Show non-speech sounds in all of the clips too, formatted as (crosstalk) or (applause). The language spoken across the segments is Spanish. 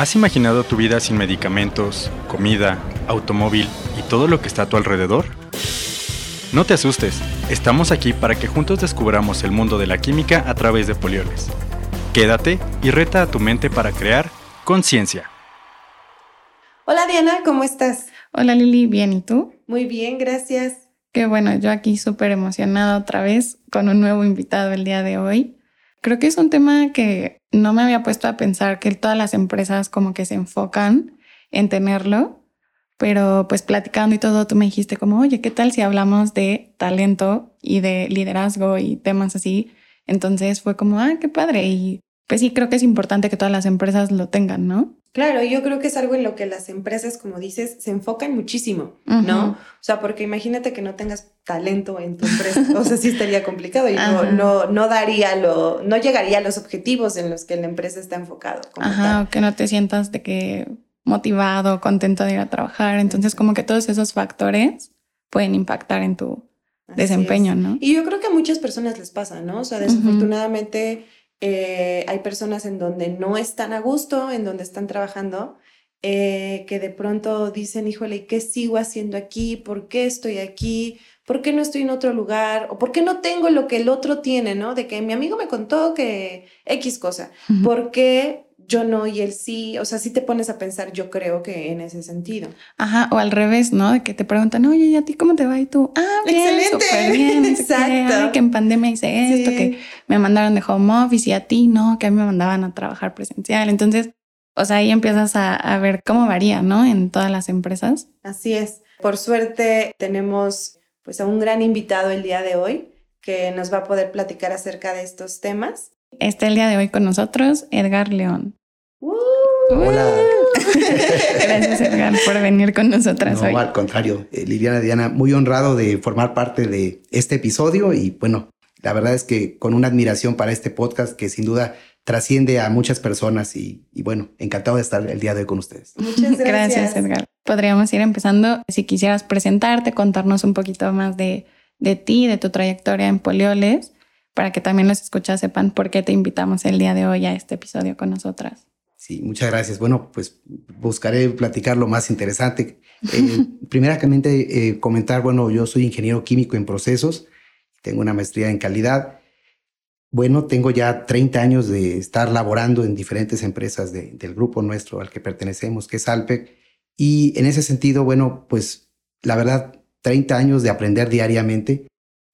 ¿Has imaginado tu vida sin medicamentos, comida, automóvil y todo lo que está a tu alrededor? No te asustes, estamos aquí para que juntos descubramos el mundo de la química a través de polioles. Quédate y reta a tu mente para crear conciencia. Hola Diana, ¿cómo estás? Hola Lili, bien, ¿y tú? Muy bien, gracias. Qué bueno, yo aquí súper emocionada otra vez con un nuevo invitado el día de hoy. Creo que es un tema que no me había puesto a pensar que todas las empresas como que se enfocan en tenerlo, pero pues platicando y todo, tú me dijiste como, oye, ¿qué tal si hablamos de talento y de liderazgo y temas así? Entonces fue como, ah, qué padre. Y pues sí, creo que es importante que todas las empresas lo tengan, ¿no? Claro, yo creo que es algo en lo que las empresas, como dices, se enfocan muchísimo, ¿no? O sea, porque imagínate que no tengas talento en tu empresa, o sea, sí estaría complicado y no, no, no, daría lo, no llegaría a los objetivos en los que la empresa está enfocado. Ajá, o que no te sientas de que motivado, contento de ir a trabajar. Entonces, como que todos esos factores pueden impactar en tu desempeño, ¿no? Y yo creo que a muchas personas les pasa, ¿no? O sea, desafortunadamente... Eh, hay personas en donde no están a gusto, en donde están trabajando, eh, que de pronto dicen, híjole, ¿qué sigo haciendo aquí? ¿Por qué estoy aquí? ¿Por qué no estoy en otro lugar? ¿O por qué no tengo lo que el otro tiene, no? De que mi amigo me contó que X cosa. ¿Por qué yo no y él sí, o sea, si te pones a pensar, yo creo que en ese sentido. Ajá, o al revés, ¿no? De que te preguntan, oye, ¿y a ti cómo te va? Y tú, ah, bien, Excelente. bien, exacto. que en pandemia hice esto, que me mandaron de home office y a ti, ¿no? Que a mí me mandaban a trabajar presencial. Entonces, o sea, ahí empiezas a, a ver cómo varía, ¿no? En todas las empresas. Así es. Por suerte tenemos pues a un gran invitado el día de hoy que nos va a poder platicar acerca de estos temas. Está el día de hoy con nosotros Edgar León. Hola. (laughs) Gracias, Edgar, por venir con nosotras no, al contrario, eh, Liliana Diana, muy honrado de formar parte de este episodio y bueno, la verdad es que con una admiración para este podcast que sin duda trasciende a muchas personas y, bueno, encantado de estar el día de hoy con ustedes. Muchas gracias. gracias, Edgar. Podríamos ir empezando, si quisieras presentarte, contarnos un poquito más de, de ti, de tu trayectoria en Polioles, para que también los escuchas sepan por qué te invitamos el día de hoy a este episodio con nosotras. Sí, muchas gracias. Bueno, pues buscaré platicar lo más interesante. Eh, (laughs) primeramente, eh, comentar, bueno, yo soy ingeniero químico en procesos, tengo una maestría en calidad. Bueno, tengo ya 30 años de estar laborando en diferentes empresas del grupo nuestro al que pertenecemos, que es Alpec. Y en ese sentido, bueno, pues la verdad, 30 años de aprender diariamente.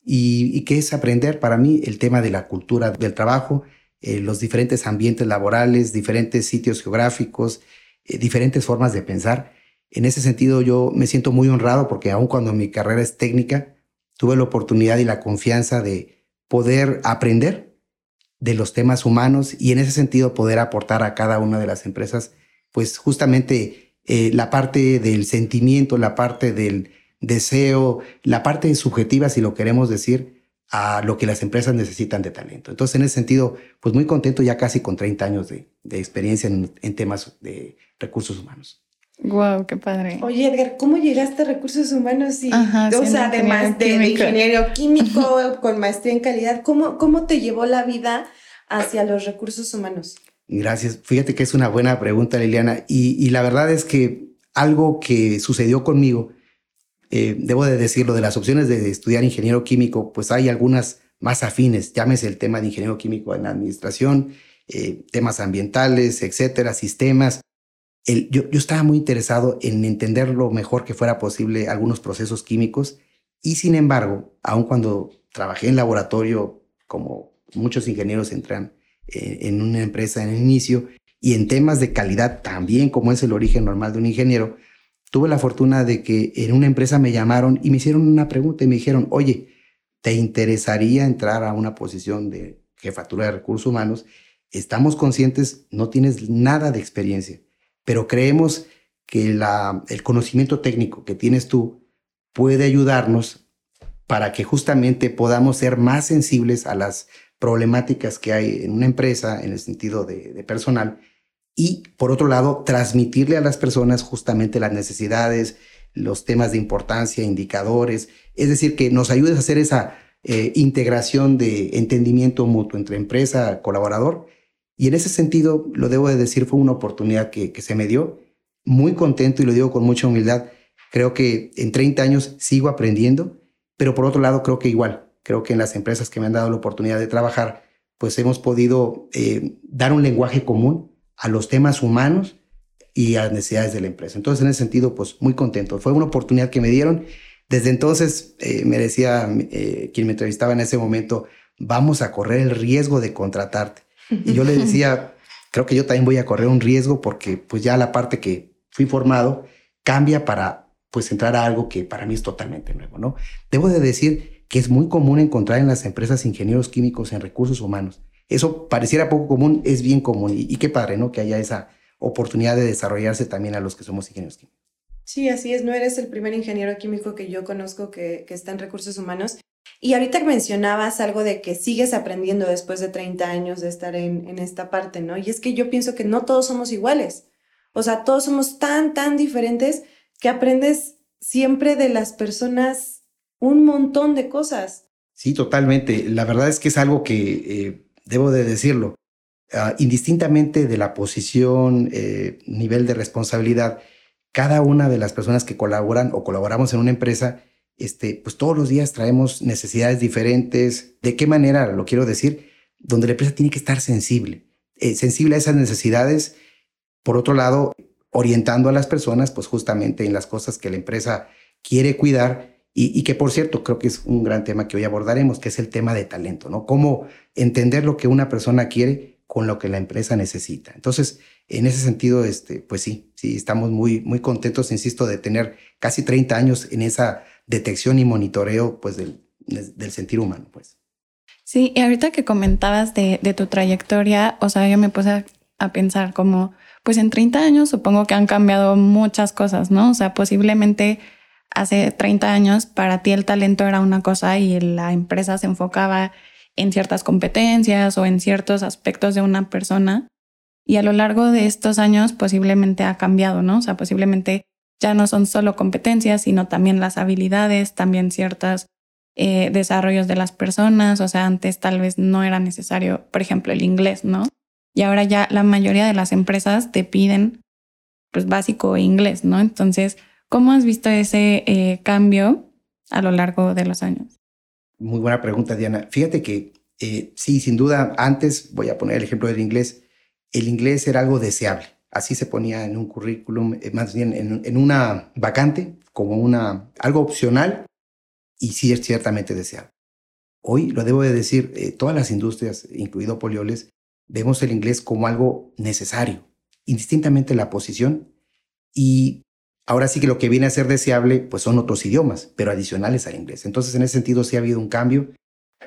¿Y, y qué es aprender? Para mí, el tema de la cultura del trabajo, eh, los diferentes ambientes laborales, diferentes sitios geográficos, eh, diferentes formas de pensar. En ese sentido yo me siento muy honrado porque aun cuando mi carrera es técnica, tuve la oportunidad y la confianza de poder aprender de los temas humanos y en ese sentido poder aportar a cada una de las empresas, pues justamente eh, la parte del sentimiento, la parte del deseo, la parte subjetiva, si lo queremos decir, a lo que las empresas necesitan de talento. Entonces, en ese sentido, pues muy contento ya casi con 30 años de, experiencia en, temas de recursos humanos. Wow, qué padre. Oye, Edgar, ¿cómo llegaste a recursos humanos? Y, o sea, además de, ingeniero químico con maestría en calidad, ¿cómo, ¿cómo te llevó la vida hacia los recursos humanos? Gracias. Fíjate que es una buena pregunta, Liliana. Y, y la verdad es que algo que sucedió conmigo eh, debo de decirlo, de las opciones de estudiar ingeniero químico, pues hay algunas más afines, llámese el tema de ingeniero químico en administración, eh, temas ambientales, etcétera, sistemas. yo, yo estaba muy interesado en entender lo mejor que fuera posible algunos procesos químicos y sin embargo, aun cuando trabajé en laboratorio, como muchos ingenieros entran eh, en una empresa en el inicio, y en temas de calidad también, como es el origen normal de un ingeniero, tuve la fortuna de que en una empresa me llamaron y me hicieron una pregunta y me dijeron, oye, ¿te interesaría entrar a una posición de jefatura de recursos humanos? Estamos conscientes, no tienes nada de experiencia, pero creemos que el conocimiento técnico que tienes tú puede ayudarnos para que justamente podamos ser más sensibles a las problemáticas que hay en una empresa en el sentido de personal y por otro lado, transmitirle a las personas justamente las necesidades, los temas de importancia, indicadores, es decir, que nos ayudes a hacer esa eh, integración de entendimiento mutuo entre empresa, colaborador Y en ese sentido, lo debo de decir, fue una oportunidad que, se me dio. Muy contento y lo digo con mucha humildad. Creo que en 30 años sigo aprendiendo, pero por otro lado creo que igual, creo que en las empresas que me han dado la oportunidad de trabajar, pues hemos podido eh, dar un lenguaje común a los temas humanos y a las necesidades de la empresa. Entonces, en ese sentido, pues muy contento. Fue una oportunidad que me dieron. Desde entonces, eh, me decía eh, quien me entrevistaba en ese momento, vamos a correr el riesgo de contratarte. Y yo le (laughs) decía, creo que yo también voy a correr un riesgo porque pues ya la parte que fui formado cambia para pues entrar a algo que para mí es totalmente nuevo, ¿no? Debo de decir que es muy común encontrar en las empresas ingenieros químicos en recursos humanos. Eso pareciera poco común, es bien común y, y qué padre, ¿no? Que haya esa oportunidad de desarrollarse también a los que somos ingenieros químicos. Sí, así es. No eres el primer ingeniero químico que yo conozco que, que está en recursos humanos. Y ahorita mencionabas algo de que sigues aprendiendo después de 30 años de estar en, en esta parte, ¿no? Y es que yo pienso que no todos somos iguales. O sea, todos somos tan, tan diferentes que aprendes siempre de las personas un montón de cosas. Sí, totalmente. La verdad es que es algo que eh, debo de decirlo. Uh, indistintamente de la posición, eh, nivel de responsabilidad, cada una de las personas que colaboran o colaboramos en una empresa, este, pues todos los días traemos necesidades diferentes. ¿De qué manera lo quiero decir? Donde la empresa tiene que estar sensible, eh, sensible a esas necesidades. Por otro lado, orientando a las personas, pues justamente en las cosas que la empresa quiere cuidar y, que por cierto creo que es un gran tema que hoy abordaremos, que es el tema de talento, ¿no? Cómo entender lo que una persona quiere con lo que la empresa necesita. Entonces, en ese sentido, este, pues sí, sí, estamos muy, muy contentos, insisto, de tener casi 30 años en esa detección y monitoreo, pues, del, del sentir humano, pues. Sí, y ahorita que comentabas de, de tu trayectoria, o sea, yo me puse a, a pensar como, pues en 30 años supongo que han cambiado muchas cosas, ¿no? O sea, posiblemente hace 30 años para ti el talento era una cosa y la empresa se enfocaba en ciertas competencias o en ciertos aspectos de una persona. Y a lo largo de estos años posiblemente ha cambiado, ¿no? O sea, posiblemente ya no son solo competencias, sino también las habilidades, también ciertos eh, desarrollos de las personas. O sea, antes tal vez no era necesario, por ejemplo, el inglés, ¿no? Y ahora ya la mayoría de las empresas te piden pues básico inglés, ¿no? Entonces, ¿cómo has visto ese eh, cambio a lo largo de los años? Muy buena pregunta, Diana. Fíjate que eh, sí, sin duda, antes, voy a poner el ejemplo del inglés, el inglés era algo deseable. Así se ponía en un currículum, eh, más bien en, una vacante, como una, algo opcional, y sí es ciertamente deseable. Hoy, lo debo de decir, eh, todas las industrias, incluido Polioles, vemos el inglés como algo necesario, indistintamente la posición. Y ahora sí que lo que viene a ser deseable, pues son otros idiomas, pero adicionales al inglés. Entonces, en ese sentido, sí ha habido un cambio.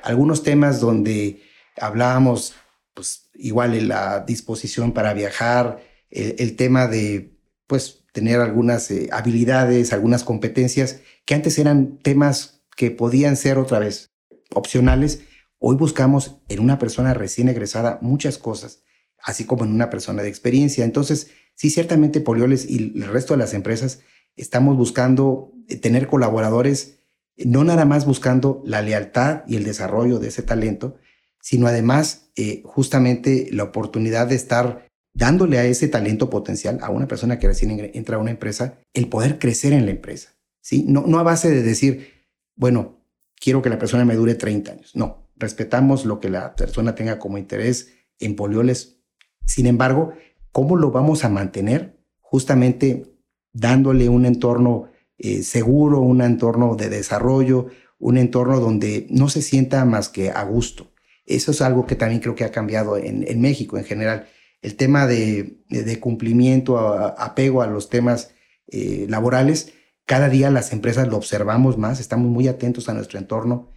Algunos temas donde hablábamos, pues igual la disposición para viajar, el, el tema de, pues, tener algunas eh, habilidades, algunas competencias que antes eran temas que podían ser otra vez opcionales, Hoy buscamos en una persona recién egresada muchas cosas, así como en una persona de experiencia. Entonces, sí, ciertamente Polioles y el resto de las empresas estamos buscando eh, tener colaboradores, no nada más buscando la lealtad y el desarrollo de ese talento, sino además eh, justamente la oportunidad de estar dándole a ese talento potencial, a una persona que recién entra a una empresa, el poder crecer en la empresa. ¿sí? No, no a base de decir, bueno, quiero que la persona me dure 30 años. No, respetamos lo que la persona tenga como interés en polioles. Sin embargo, ¿cómo lo vamos a mantener? Justamente dándole un entorno eh, seguro, un entorno de desarrollo, un entorno donde no se sienta más que a gusto. Eso es algo que también creo que ha cambiado en, México en general. El tema de, cumplimiento, apego a los temas eh, laborales, cada día las empresas lo observamos más, estamos muy atentos a nuestro entorno,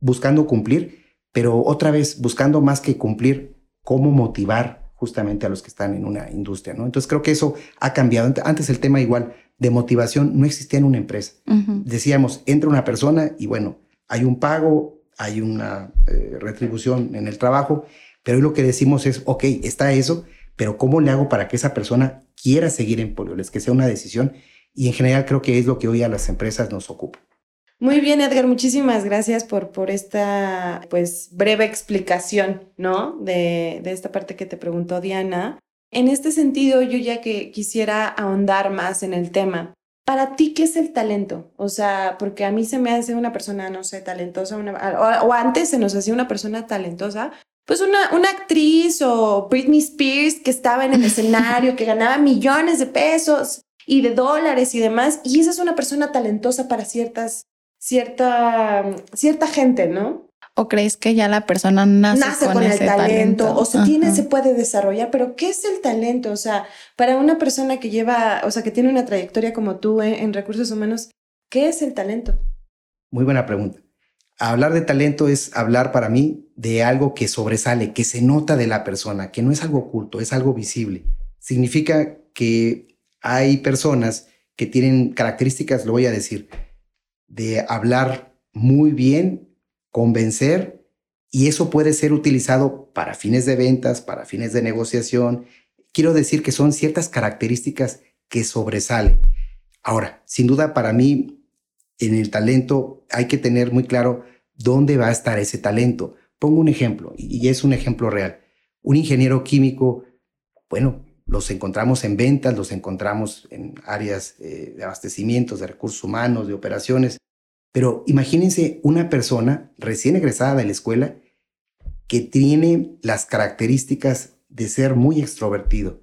buscando cumplir pero otra vez buscando más que cumplir, cómo motivar justamente a los que están en una industria, ¿no? Entonces creo que eso ha cambiado. Antes el tema igual de motivación no existía en una empresa. Uh -huh. Decíamos, entra una persona y bueno, hay un pago, hay una eh, retribución en el trabajo, pero hoy lo que decimos es, ok, está eso, pero ¿cómo le hago para que esa persona quiera seguir en Polioles, que sea una decisión? Y en general creo que es lo que hoy a las empresas nos ocupa. Muy bien, Edgar, muchísimas gracias por, por esta pues breve explicación, ¿no? De, de esta parte que te preguntó Diana. En este sentido, yo ya que quisiera ahondar más en el tema, para ti, ¿qué es el talento? O sea, porque a mí se me hace una persona, no sé, talentosa, o, antes se nos hacía una persona talentosa, pues una, una actriz o Britney Spears que estaba en el escenario, que ganaba millones de pesos y de dólares y demás, y esa es una persona talentosa para ciertas, cierta, cierta gente, ¿no? ¿O crees que ya la persona nace, con, el talento, o se tiene, se puede desarrollar? Pero ¿qué es el talento? O sea, para una persona que lleva, o sea, que tiene una trayectoria como tú en, en recursos humanos, ¿qué es el talento? Muy buena pregunta. Hablar de talento es hablar para mí de algo que sobresale, que se nota de la persona, que no es algo oculto, es algo visible. Significa que hay personas que tienen características, lo voy a decir, de hablar muy bien convencer y eso puede ser utilizado para fines de ventas, para fines de negociación. Quiero decir que son ciertas características que sobresalen. Ahora, sin duda para mí, en el talento hay que tener muy claro dónde va a estar ese talento. Pongo un ejemplo, y es un ejemplo real. Un ingeniero químico, bueno, los encontramos en ventas, los encontramos en áreas eh, de abastecimientos, de recursos humanos, de operaciones, pero imagínense una persona recién egresada de la escuela que tiene las características de ser muy extrovertido.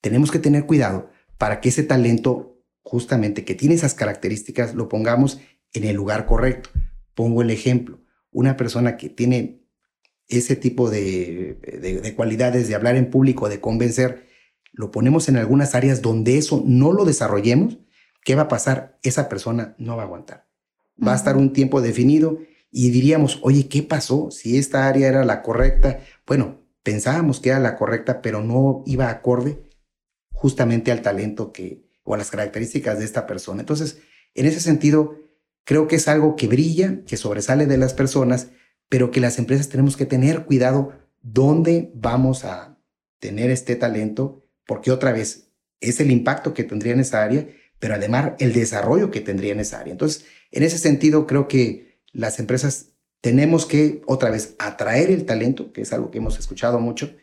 Tenemos que tener cuidado para que ese talento, justamente que tiene esas características, lo pongamos en el lugar correcto. Pongo el ejemplo, una persona que tiene ese tipo de, de, cualidades de hablar en público, de convencer, lo ponemos en algunas áreas donde eso no lo desarrollemos, ¿qué va a pasar? Esa persona no va a aguantar va a estar un tiempo definido y diríamos, oye, ¿qué pasó? Si esta área era la correcta, bueno, pensábamos que era la correcta, pero no iba acorde justamente al talento que o a las características de esta persona. Entonces, en ese sentido, creo que es algo que brilla, que sobresale de las personas, pero que las empresas tenemos que tener cuidado dónde vamos a tener este talento, porque otra vez es el impacto que tendría en esa área, pero además el desarrollo que tendría en esa área. Entonces, en ese sentido, creo que las empresas tenemos que, otra vez, atraer el talento, que es algo que hemos escuchado mucho,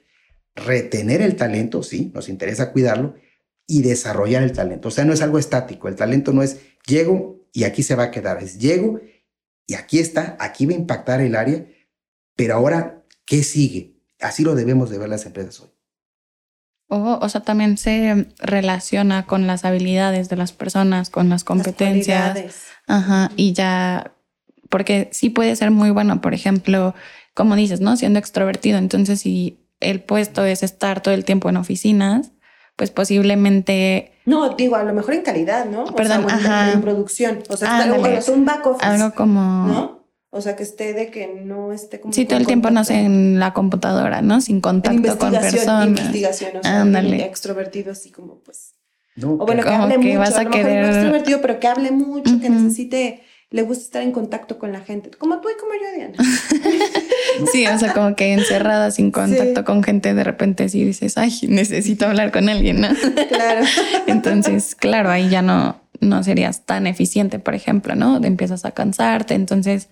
retener el talento, sí, nos interesa cuidarlo, y desarrollar el talento. O sea, no es algo estático, el talento no es llego y aquí se va a quedar, es llego y aquí está, aquí va a impactar el área, pero ahora, ¿qué sigue? Así lo debemos de ver las empresas hoy. O, o sea, también se relaciona con las habilidades de las personas, con las competencias. Ajá, y ya, porque sí puede ser muy bueno, por ejemplo, como dices, ¿no? Siendo extrovertido. Entonces, si el puesto es estar todo el tiempo en oficinas, pues posiblemente... No, digo, a lo mejor en calidad, ¿no? Perdón, ajá. En, producción. O sea, un back office. Algo como... ¿no? O sea, que esté de que no esté como. Sí, todo el tiempo no sé en la computadora, ¿no? Sin contacto con personas. Investigación, o sea, Ándale. extrovertido, así como pues. No, o bueno, que hable mucho. Vas a, querer... extrovertido, pero que hable mucho, que necesite, le gusta estar en contacto con la gente. Como tú y como yo, Diana. (laughs) sí, o sea, como que encerrada, sin contacto con gente, de repente sí dices, ay, necesito hablar con alguien, ¿no? (laughs) claro. (laughs) Entonces, claro, ahí ya no, no serías tan eficiente, por ejemplo, ¿no? Te empiezas a cansarte, entonces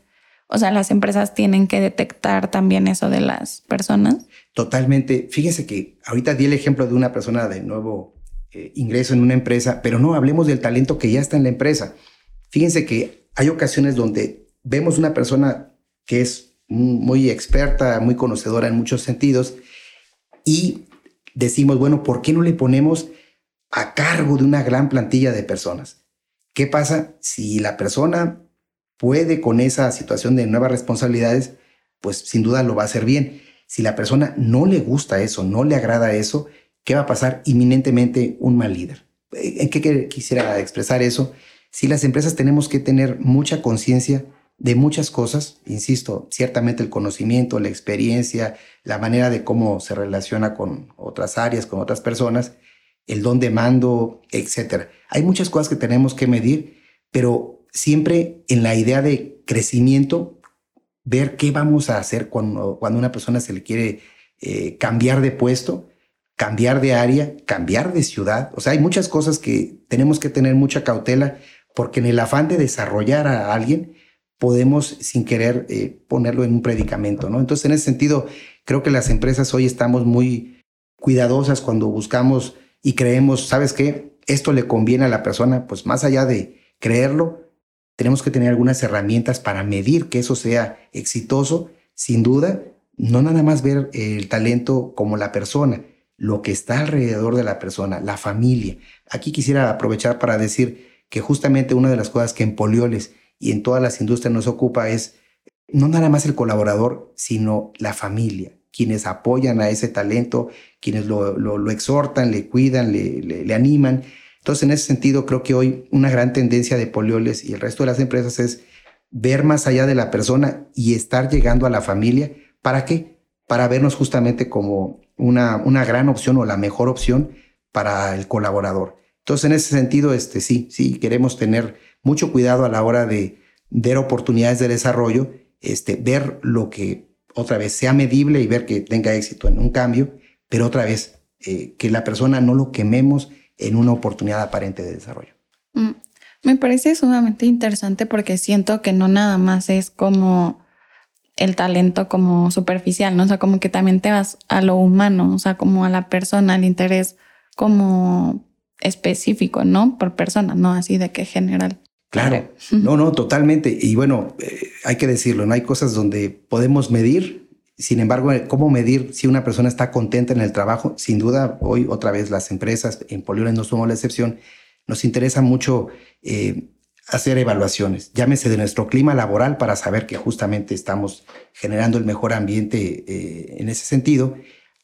o sea, las empresas tienen que detectar también eso de las personas. Totalmente. Fíjense que ahorita di el ejemplo de una persona de nuevo eh, ingreso en una empresa, pero no hablemos del talento que ya está en la empresa. Fíjense que hay ocasiones donde vemos una persona que es muy experta, muy conocedora en muchos sentidos y decimos, bueno, ¿por qué no le ponemos a cargo de una gran plantilla de personas? ¿Qué pasa si la persona puede con esa situación de nuevas responsabilidades, pues sin duda lo va a hacer bien. Si la persona no le gusta eso, no le agrada eso, ¿qué va a pasar? Inminentemente un mal líder. ¿En qué quisiera expresar eso? Si las empresas tenemos que tener mucha conciencia de muchas cosas, insisto, ciertamente el conocimiento, la experiencia, la manera de cómo se relaciona con otras áreas, con otras personas, el don de mando, etc. Hay muchas cosas que tenemos que medir, pero siempre en la idea de crecimiento, ver qué vamos a hacer cuando, cuando una persona se le quiere eh, cambiar de puesto, cambiar de área, cambiar de ciudad. O sea, hay muchas cosas que tenemos que tener mucha cautela porque en el afán de desarrollar a alguien podemos sin querer eh, ponerlo en un predicamento, ¿no? Entonces, en ese sentido, creo que las empresas hoy estamos muy cuidadosas cuando buscamos y creemos, ¿sabes qué? Esto le conviene a la persona, pues más allá de creerlo, tenemos que tener algunas herramientas para medir que eso sea exitoso, sin duda, no nada más ver el talento como la persona, lo que está alrededor de la persona, la familia. Aquí quisiera aprovechar para decir que justamente una de las cosas que en Polioles y en todas las industrias nos ocupa es no nada más el colaborador, sino la familia, quienes apoyan a ese talento, quienes lo, exhortan, le cuidan, le, animan. Entonces, en ese sentido, creo que hoy una gran tendencia de Polioles y el resto de las empresas es ver más allá de la persona y estar llegando a la familia. ¿Para qué? Para vernos justamente como una, una gran opción o la mejor opción para el colaborador. Entonces, en ese sentido, este, sí, sí, queremos tener mucho cuidado a la hora de ver oportunidades de desarrollo, este, ver lo que otra vez sea medible y ver que tenga éxito en un cambio, pero otra vez eh, que la persona no lo quememos en una oportunidad aparente de desarrollo. Mm, me parece sumamente interesante porque siento que no nada más es como el talento como superficial, ¿no? O sea, como que también te vas a lo humano, o sea, como a la persona, al interés como específico, ¿no? Por persona, no así de que general. Claro, no, no, totalmente. Y bueno, eh, hay que decirlo, no hay cosas donde podemos medir. Sin embargo, ¿cómo medir si una persona está contenta en el trabajo? Sin duda, hoy otra vez las empresas, en Poliones no somos la excepción, nos interesa mucho eh, hacer evaluaciones, llámese de nuestro clima laboral para saber que justamente estamos generando el mejor ambiente eh, en ese sentido,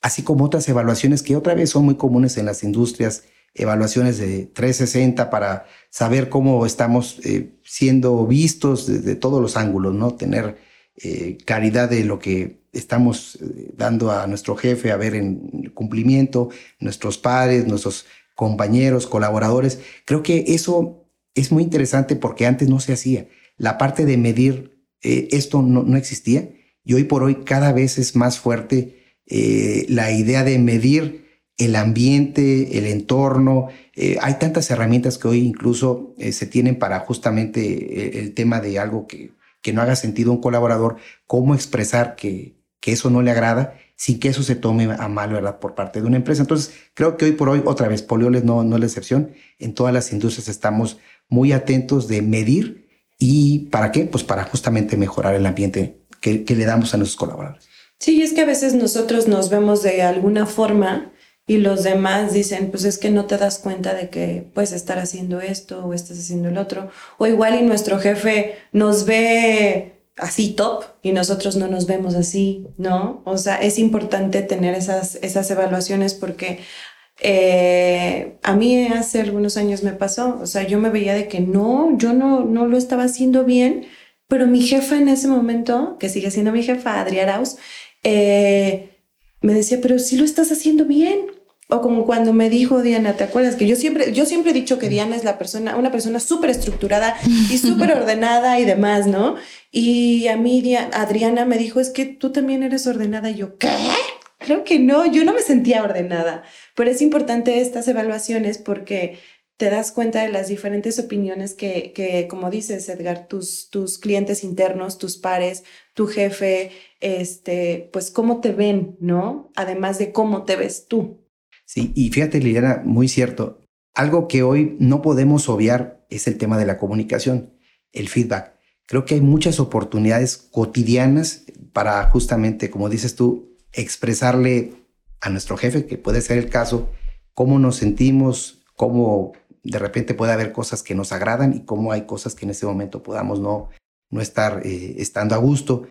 así como otras evaluaciones que otra vez son muy comunes en las industrias evaluaciones de 360 para saber cómo estamos eh, siendo vistos desde todos los ángulos, ¿no? Tener eh, claridad de lo que estamos eh, dando a nuestro jefe, a ver en cumplimiento, nuestros padres, nuestros compañeros, colaboradores. Creo que eso es muy interesante porque antes no se hacía. La parte de medir esto no, no, existía y hoy por hoy cada vez es más fuerte la idea de medir el ambiente, el entorno. Eh, hay tantas herramientas que hoy incluso eh, se tienen para justamente eh, el, tema de algo que, que, no haga sentido a un colaborador, cómo expresar que, que, eso no le agrada sin que eso se tome a mal, ¿verdad?, por parte de una empresa. Entonces, creo que hoy por hoy, otra vez, Polioles no, es la excepción. En todas las industrias estamos muy atentos de medir y ¿para qué? Pues para justamente mejorar el ambiente que, que le damos a nuestros colaboradores. Sí, es que a veces nosotros nos vemos de alguna forma y los demás dicen, pues es que no te das cuenta de que puedes estar haciendo esto o estás haciendo el otro. O igual y nuestro jefe nos ve así top y nosotros no nos vemos así, ¿no? O sea, es importante tener esas, esas evaluaciones porque eh, a mí hace algunos años me pasó, o sea, yo me veía de que no, yo no, no lo estaba haciendo bien, pero mi jefa en ese momento, que sigue siendo mi jefa, Adrián Arauz, eh, me decía, pero si lo estás haciendo bien. O como cuando me dijo Diana, ¿te acuerdas? Que yo siempre, yo siempre he dicho que Diana es la persona, una persona súper estructurada y (laughs) súper ordenada y demás, ¿no? Y a mí Adriana me dijo, es que tú también eres ordenada. Y yo, ¿qué? Creo que no, yo no me sentía ordenada. Pero es importante estas evaluaciones porque te das cuenta de las diferentes opiniones que, que como dices, Edgar, tus, tus clientes internos, tus pares, tu jefe, este, pues cómo te ven, ¿no? Además de cómo te ves tú. Sí, y fíjate, Liliana, muy cierto. Algo que hoy no podemos obviar es el tema de la comunicación, el feedback. Creo que hay muchas oportunidades cotidianas para justamente, como dices tú, expresarle a nuestro jefe, que puede ser el caso, cómo nos sentimos, cómo de repente puede haber cosas que nos agradan y cómo hay cosas que en ese momento podamos no, no estar eh, estando a gusto.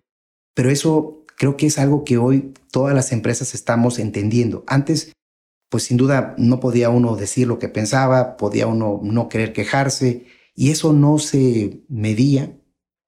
Pero eso creo que es algo que hoy todas las empresas estamos entendiendo. Antes, pues sin duda no podía uno decir lo que pensaba, podía uno no querer quejarse y eso no se medía.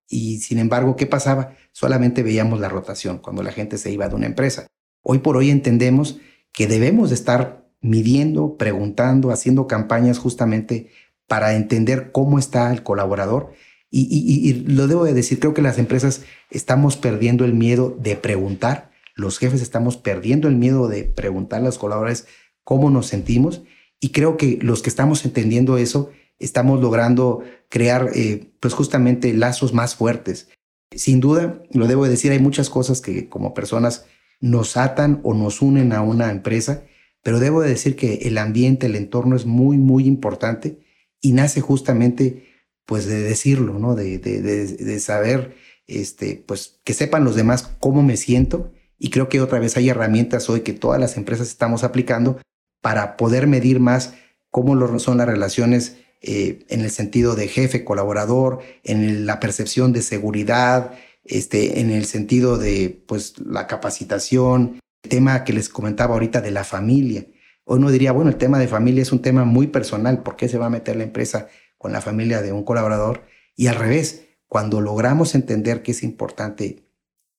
Y sin embargo, ¿qué pasaba? Solamente veíamos la rotación cuando la gente se iba de una empresa. Hoy por hoy entendemos que debemos de estar midiendo, preguntando, haciendo campañas justamente para entender cómo está el colaborador. Y, lo debo de decir, creo que las empresas estamos perdiendo el miedo de preguntar, los jefes estamos perdiendo el miedo de preguntar a los colaboradores cómo nos sentimos y creo que los que estamos entendiendo eso, estamos logrando crear eh, pues justamente lazos más fuertes. Sin duda, lo debo decir, hay muchas cosas que como personas nos atan o nos unen a una empresa, pero debo decir que el ambiente, el entorno es muy, muy importante y nace justamente pues de decirlo, ¿no? De, de, de, saber, este, pues que sepan los demás cómo me siento y creo que otra vez hay herramientas hoy que todas las empresas estamos aplicando para poder medir más cómo son las relaciones eh, en el sentido de jefe, colaborador, en la percepción de seguridad, este, en el sentido de pues, la capacitación, el tema que les comentaba ahorita de la familia. Uno diría, bueno, el tema de familia es un tema muy personal, ¿por qué se va a meter la empresa con la familia de un colaborador? Y al revés, cuando logramos entender que es importante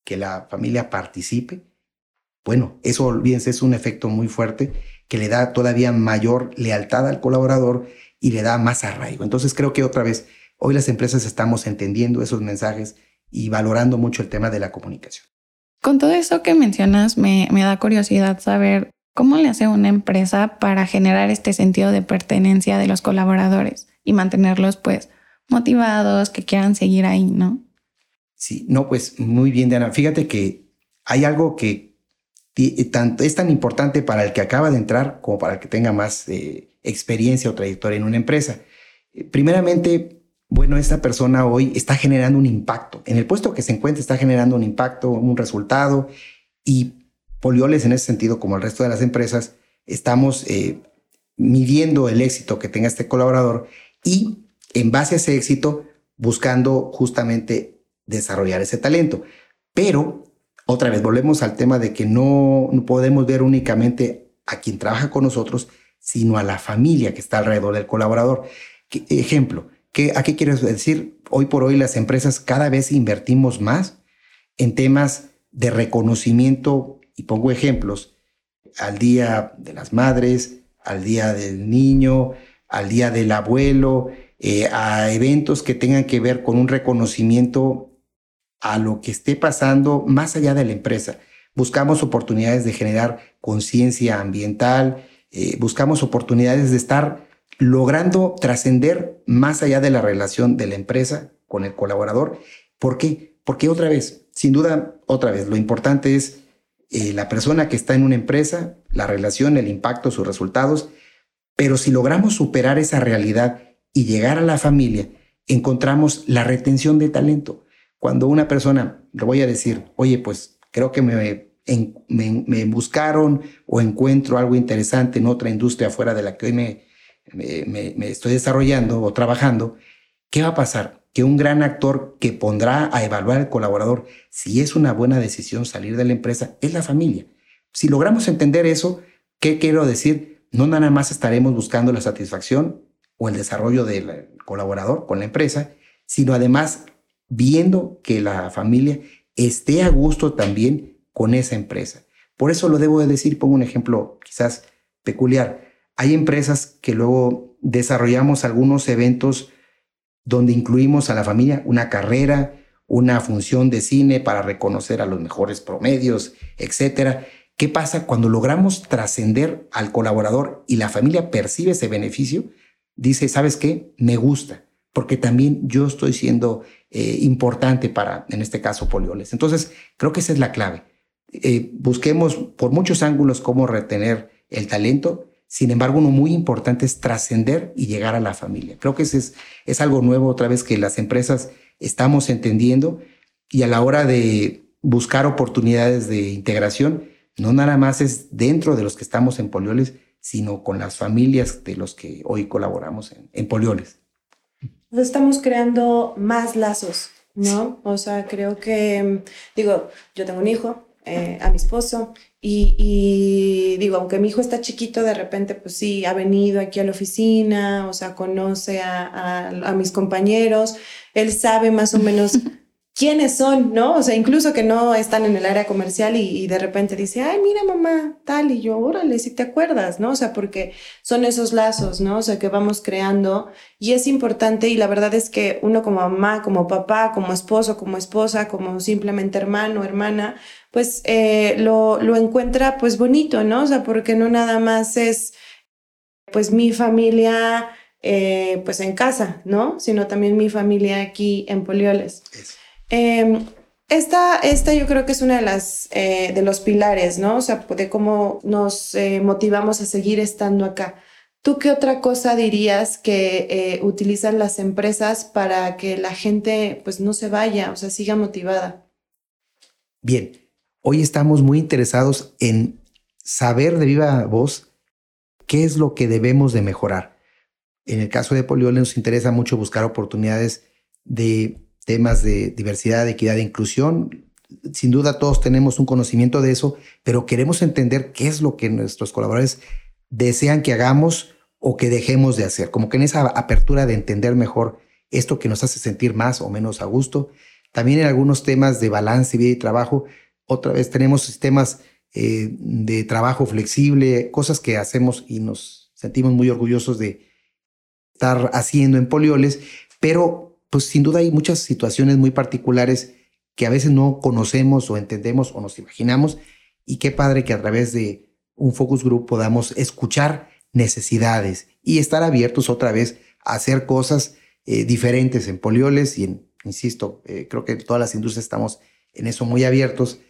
que la familia participe, bueno, eso olvídense, es un efecto muy fuerte que le da todavía mayor lealtad al colaborador y le da más arraigo. Entonces creo que otra vez, hoy las empresas estamos entendiendo esos mensajes y valorando mucho el tema de la comunicación. Con todo eso que mencionas, me, me da curiosidad saber cómo le hace una empresa para generar este sentido de pertenencia de los colaboradores y mantenerlos pues motivados, que quieran seguir ahí, ¿no? Sí, no, pues muy bien, Diana. Fíjate que hay algo que es tan importante para el que acaba de entrar como para el que tenga más eh, experiencia o trayectoria en una empresa. Eh, primeramente, bueno, esta persona hoy está generando un impacto. En el puesto que se encuentra está generando un impacto, un resultado y Polioles en ese sentido, como el resto de las empresas, estamos eh, midiendo el éxito que tenga este colaborador y en base a ese éxito buscando justamente desarrollar ese talento. Pero, otra vez, volvemos al tema de que no, podemos ver únicamente a quien trabaja con nosotros, sino a la familia que está alrededor del colaborador. ejemplo, ¿qué, ¿a qué quiero decir? Hoy por hoy las empresas cada vez invertimos más en temas de reconocimiento, y pongo ejemplos, al Día de las Madres, al Día del Niño, al Día del Abuelo, eh, a eventos que tengan que ver con un reconocimiento a lo que esté pasando más allá de la empresa. Buscamos oportunidades de generar conciencia ambiental, eh, buscamos oportunidades de estar logrando trascender más allá de la relación de la empresa con el colaborador. ¿Por qué? Porque otra vez, sin duda, otra vez, lo importante es eh, la persona que está en una empresa, la relación, el impacto, sus resultados, pero si logramos superar esa realidad y llegar a la familia, encontramos la retención de talento. Cuando una persona, le voy a decir, oye, pues creo que me me, buscaron o encuentro algo interesante en otra industria fuera de la que hoy me, me, estoy desarrollando o trabajando, ¿qué va a pasar? Que un gran actor que pondrá a evaluar al colaborador si es una buena decisión salir de la empresa es la familia. Si logramos entender eso, ¿qué quiero decir? No nada más estaremos buscando la satisfacción o el desarrollo del colaborador con la empresa, sino además viendo que la familia esté a gusto también con esa empresa. Por eso lo debo de decir, pongo un ejemplo quizás peculiar. Hay empresas que luego desarrollamos algunos eventos donde incluimos a la familia una carrera, una función de cine para reconocer a los mejores promedios, etcétera. ¿Qué pasa cuando logramos trascender al colaborador y la familia percibe ese beneficio? Dice, ¿sabes qué? Me gusta, porque también yo estoy siendo eh, importante para, en este caso, Polioles. Entonces, creo que esa es la clave. Eh, busquemos por muchos ángulos cómo retener el talento. Sin embargo, uno muy importante es trascender y llegar a la familia. Creo que ese es, es algo nuevo otra vez que las empresas estamos entendiendo y a la hora de buscar oportunidades de integración, no nada más es dentro de los que estamos en Polioles, sino con las familias de los que hoy colaboramos en, en Polioles. Estamos creando más lazos, ¿no? O sea, creo que, digo, yo tengo un hijo, eh, a mi esposo. Y, digo, aunque mi hijo está chiquito, de repente, pues sí, ha venido aquí a la oficina, o sea, conoce a, a mis compañeros, él sabe más o menos (laughs) quiénes son, ¿no? O sea, incluso que no están en el área comercial y, de repente dice, ay, mira mamá, tal, y yo, órale, si te acuerdas, ¿no? O sea, porque son esos lazos, ¿no? O sea, que vamos creando y es importante y la verdad es que uno como mamá, como papá, como esposo, como esposa, como simplemente hermano, hermana, pues eh, lo, encuentra pues bonito, ¿no? O sea, porque no nada más es pues mi familia eh, pues en casa, ¿no? Sino también mi familia aquí en Polioles. Em, esta, esta yo creo que es una de las eh, de los pilares, ¿no? O sea, de cómo nos eh, motivamos a seguir estando acá. ¿Tú qué otra cosa dirías que utilizan las empresas para que la gente pues no se vaya, o sea, siga motivada? Bien, hoy estamos muy interesados en saber de viva voz qué es lo que debemos de mejorar. En el caso de Poliole nos interesa mucho buscar oportunidades de temas de diversidad, equidad e inclusión. Sin duda todos tenemos un conocimiento de eso, pero queremos entender qué es lo que nuestros colaboradores desean que hagamos o que dejemos de hacer. Como que en esa apertura de entender mejor esto que nos hace sentir más o menos a gusto. También en algunos temas de balance, vida y trabajo, otra vez tenemos sistemas eh, de trabajo flexible, cosas que hacemos y nos sentimos muy orgullosos de, estar haciendo en polioles, pero pues sin duda hay muchas situaciones muy particulares que a veces no conocemos o entendemos o nos imaginamos y qué padre que a través de un focus group podamos escuchar necesidades y estar abiertos otra vez a hacer cosas eh, diferentes en polioles y en, insisto, eh, creo que todas las industrias estamos en eso muy abiertos.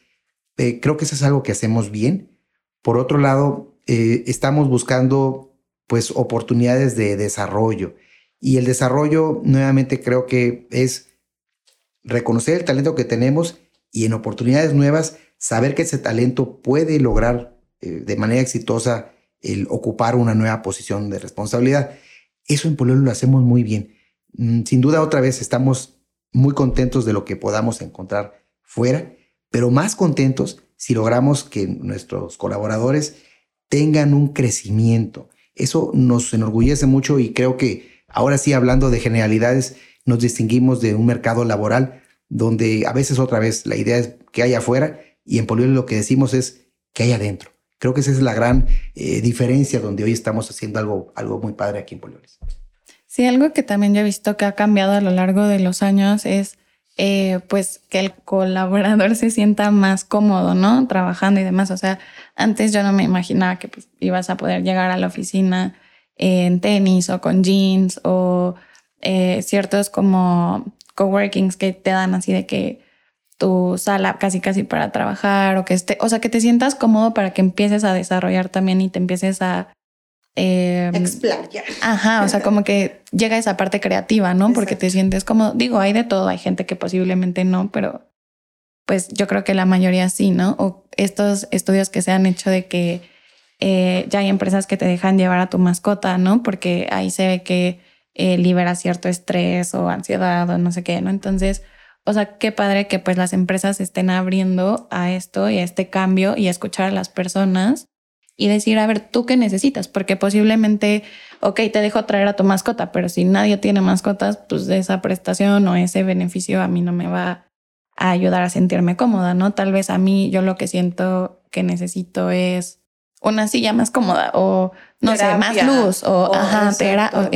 Eh, creo que eso es algo que hacemos bien. Por otro lado, estamos buscando pues oportunidades de desarrollo. Y el desarrollo, nuevamente, creo que es reconocer el talento que tenemos y en oportunidades nuevas, saber que ese talento puede lograr eh, de manera exitosa el ocupar una nueva posición de responsabilidad. Eso en Pololo lo hacemos muy bien. Mm, sin duda, otra vez estamos muy contentos de lo que podamos encontrar fuera, pero más contentos si logramos que nuestros colaboradores tengan un crecimiento, eso nos enorgullece mucho y creo que ahora sí, hablando de generalidades, nos distinguimos de un mercado laboral donde a veces otra vez la idea es que haya afuera y en Polioli lo que decimos es que hay adentro. Creo que esa es la gran eh, diferencia donde hoy estamos haciendo algo, algo muy padre aquí en Polioles. Sí, algo que también yo he visto que ha cambiado a lo largo de los años es eh, pues que el colaborador se sienta más cómodo, ¿no? Trabajando y demás. O sea, antes yo no me imaginaba que pues, ibas a poder llegar a la oficina en tenis o con jeans o eh, ciertos como coworkings que te dan así de que tu sala casi casi para trabajar o que esté, o sea, que te sientas cómodo para que empieces a desarrollar también y te empieces a eh, Explayar. Ajá, o sea, como que llega esa parte creativa, ¿no? Porque te sientes como, digo, hay de todo, hay gente que posiblemente no, pero pues yo creo que la mayoría sí, ¿no? O estos estudios que se han hecho de que eh, ya hay empresas que te dejan llevar a tu mascota, ¿no? Porque ahí se ve que eh, libera cierto estrés o ansiedad o no sé qué, ¿no? Entonces, o sea, qué padre que pues las empresas estén abriendo a esto y a este cambio y a escuchar a las personas y decir, a ver, ¿tú qué necesitas? Porque posiblemente, ok, te dejo traer a tu mascota, pero si nadie tiene mascotas, pues esa prestación o ese beneficio a mí no me va a ayudar a sentirme cómoda, ¿no? Tal vez a mí yo lo que siento que necesito es una silla más cómoda o no sé, más luz o, ajá,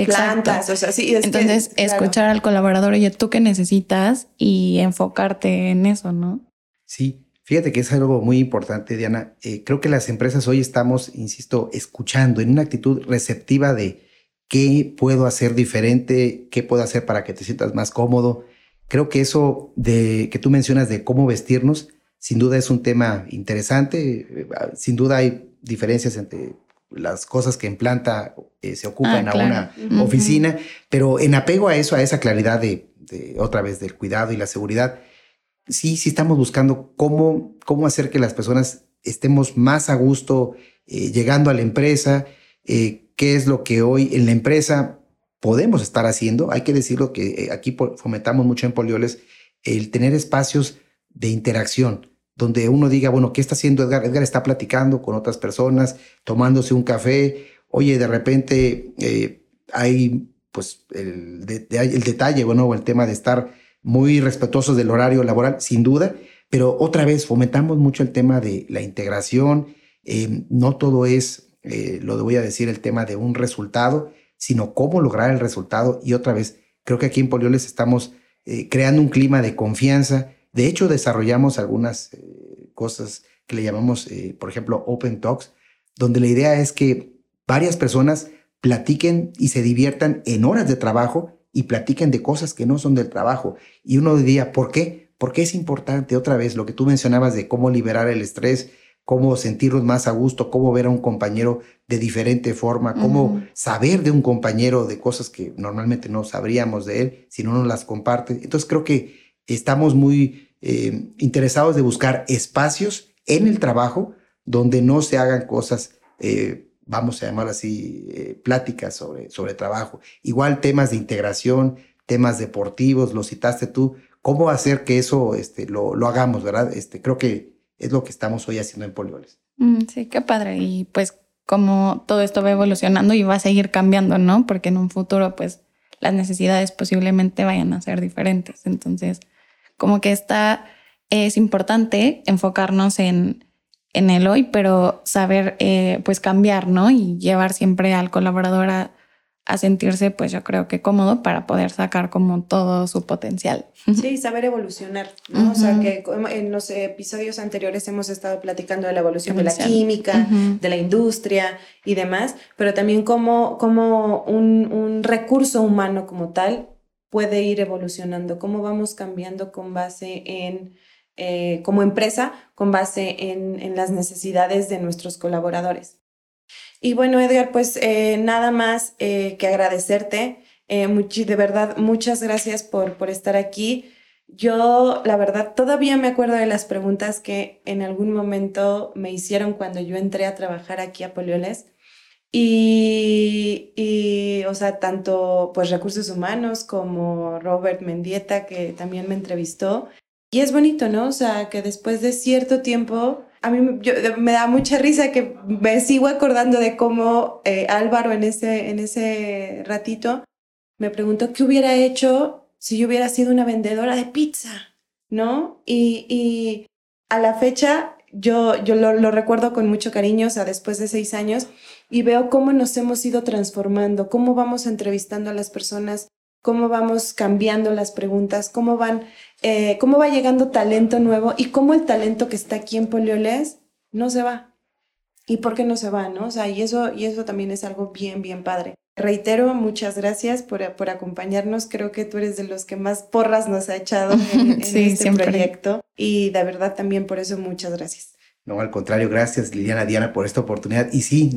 plantas, o sea, sí, Entonces, escuchar al colaborador, oye, ¿tú qué necesitas? Y enfocarte en eso, ¿no? Sí, Fíjate que es algo muy importante, Diana. Eh, creo que las empresas hoy estamos, insisto, escuchando en una actitud receptiva de qué puedo hacer diferente, qué puedo hacer para que te sientas más cómodo. Creo que eso de que tú mencionas de cómo vestirnos, sin duda es un tema interesante. Eh, sin duda hay diferencias entre las cosas que en planta eh, se ocupan ah, a una oficina, pero en apego a eso, a esa claridad de, de, otra vez del cuidado y la seguridad, sí, sí estamos buscando cómo, cómo hacer que las personas estemos más a gusto eh, llegando a la empresa, eh, qué es lo que hoy en la empresa podemos estar haciendo. Hay que decirlo que aquí fomentamos mucho en Polioles el tener espacios de interacción, donde uno diga, bueno, ¿qué está haciendo Edgar? Edgar está platicando con otras personas, tomándose un café. Oye, de repente hay pues el, el detalle, bueno, el tema de estar muy respetuosos del horario laboral, sin duda, pero otra vez fomentamos mucho el tema de la integración. Eh, no todo es, eh, lo voy a decir, el tema de un resultado, sino cómo lograr el resultado. Y otra vez, creo que aquí en Polioles estamos eh, creando un clima de confianza. De hecho, desarrollamos algunas cosas que le llamamos, por ejemplo, Open Talks, donde la idea es que varias personas platiquen y se diviertan en horas de trabajo y platiquen de cosas que no son del trabajo. Y uno diría, ¿por qué? Porque es importante, otra vez, lo que tú mencionabas de cómo liberar el estrés, cómo sentirnos más a gusto, cómo ver a un compañero de diferente forma, cómo saber de un compañero de cosas que normalmente no sabríamos de él si no nos las comparte. Entonces creo que estamos muy eh, interesados de buscar espacios en el trabajo donde no se hagan cosas, eh, vamos a llamar así, eh, pláticas sobre, sobre trabajo. Igual temas de integración, temas deportivos, lo citaste tú, cómo hacer que eso este, lo, lo hagamos, ¿verdad? Este, creo que es lo que estamos hoy haciendo en Polioles. Mm, sí, qué padre. Y pues como todo esto va evolucionando y va a seguir cambiando, ¿no? Porque en un futuro, pues las necesidades posiblemente vayan a ser diferentes. Entonces, como que está, es importante enfocarnos en, en el hoy, pero saber eh, pues cambiar, ¿no? Y llevar siempre al colaborador a, a sentirse, pues yo creo que cómodo para poder sacar como todo su potencial. Sí, saber evolucionar, ¿no? O sea, que en los episodios anteriores hemos estado platicando de la evolución, de la química, de la industria y demás, pero también cómo, cómo un, un, recurso humano como tal puede ir evolucionando, cómo vamos cambiando con base en, eh, como empresa, con base en, en las necesidades de nuestros colaboradores. Y bueno, Edgar, pues eh, nada más eh, que agradecerte. De verdad, muchas gracias por, por estar aquí. Yo, la verdad, todavía me acuerdo de las preguntas que en algún momento me hicieron cuando yo entré a trabajar aquí a Polioles. Y, y, o sea, tanto pues recursos humanos como Robert Mendieta, que también me entrevistó. Y es bonito, ¿no? O sea, que después de cierto tiempo a mí me da mucha risa que me sigo acordando de cómo eh, Álvaro en ese, en ese ratito me preguntó qué hubiera hecho si yo hubiera sido una vendedora de pizza, ¿no? Y, a la fecha yo, yo lo, recuerdo con mucho cariño, o sea, después de seis años, y veo cómo nos hemos ido transformando, cómo vamos entrevistando a las personas, cómo vamos cambiando las preguntas, cómo van eh, cómo va llegando talento nuevo y cómo el talento que está aquí en Polioles no se va. ¿Y por qué no se va? ¿no? O sea, y eso, y eso también es algo bien, bien padre. Reitero, muchas gracias por, por acompañarnos. Creo que tú eres de los que más porras nos ha echado (laughs) en, este proyecto. Y de verdad también por eso muchas gracias. No, al contrario, gracias Liliana Diana por esta oportunidad. Y sí,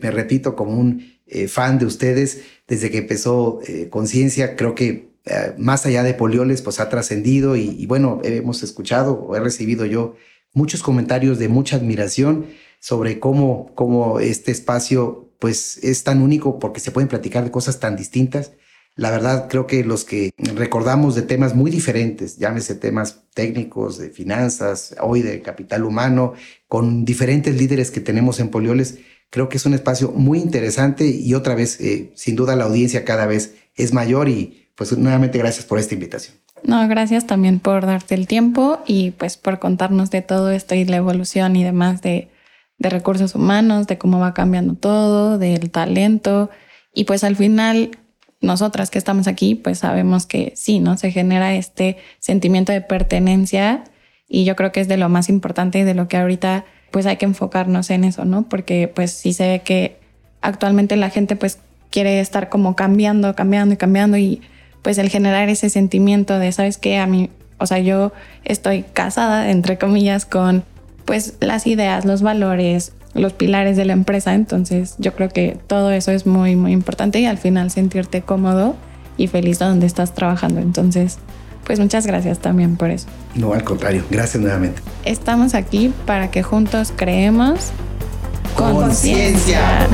me repito, como un eh, fan de ustedes, desde que empezó eh, Conciencia, creo que eh, más allá de Polioles, pues ha trascendido y, bueno, hemos escuchado o he recibido yo muchos comentarios de mucha admiración sobre cómo, cómo este espacio pues es tan único porque se pueden platicar de cosas tan distintas. La verdad, creo que los que recordamos de temas muy diferentes, llámese temas técnicos, de finanzas, hoy de capital humano, con diferentes líderes que tenemos en Polioles, creo que es un espacio muy interesante y otra vez, eh, sin duda, la audiencia cada vez es mayor y pues nuevamente gracias por esta invitación. No, gracias también por darte el tiempo y pues por contarnos de todo esto y la evolución y demás de, de recursos humanos, de cómo va cambiando todo, del talento. Y pues al final, nosotras que estamos aquí, pues sabemos que sí, ¿no? Se genera este sentimiento de pertenencia y yo creo que es de lo más importante y de lo que ahorita pues hay que enfocarnos en eso, ¿no? Porque pues sí se ve que actualmente la gente pues quiere estar como cambiando, cambiando y cambiando y pues el generar ese sentimiento de, ¿sabes qué? A mí, o sea, yo estoy casada, entre comillas, con pues las ideas, los valores, los pilares de la empresa. Entonces yo creo que todo eso es muy, muy importante y al final sentirte cómodo y feliz donde estás trabajando. Entonces, pues muchas gracias también por eso. No, al contrario, gracias nuevamente. Estamos aquí para que juntos creemos conciencia.